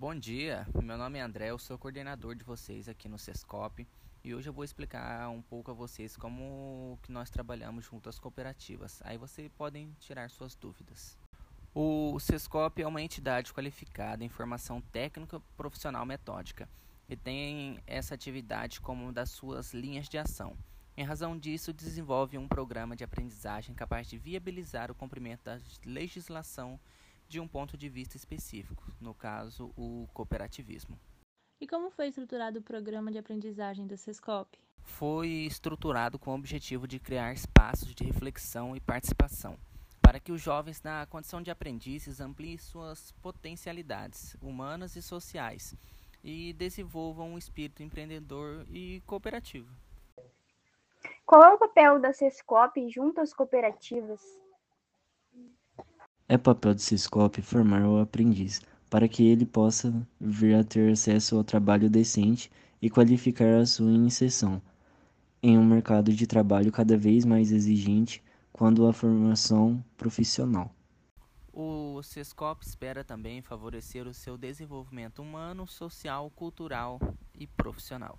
Bom dia, meu nome é André, eu sou coordenador de vocês aqui no Sescop e hoje eu vou explicar um pouco a vocês como que nós trabalhamos junto às cooperativas. Aí vocês podem tirar suas dúvidas. O Sescop é uma entidade qualificada em formação técnica profissional metódica e tem essa atividade como uma das suas linhas de ação. Em razão disso, desenvolve um programa de aprendizagem capaz de viabilizar o cumprimento da legislação de um ponto de vista específico, no caso, o cooperativismo. E como foi estruturado o programa de aprendizagem do SESCOP? Foi estruturado com o objetivo de criar espaços de reflexão e participação, para que os jovens, na condição de aprendizes, ampliem suas potencialidades humanas e sociais e desenvolvam um espírito empreendedor e cooperativo. Qual é o papel da SESCOP junto às cooperativas? É papel do Sescop formar o aprendiz, para que ele possa vir a ter acesso ao trabalho decente e qualificar a sua inserção em um mercado de trabalho cada vez mais exigente quando a formação profissional. O Sescop espera também favorecer o seu desenvolvimento humano, social, cultural e profissional.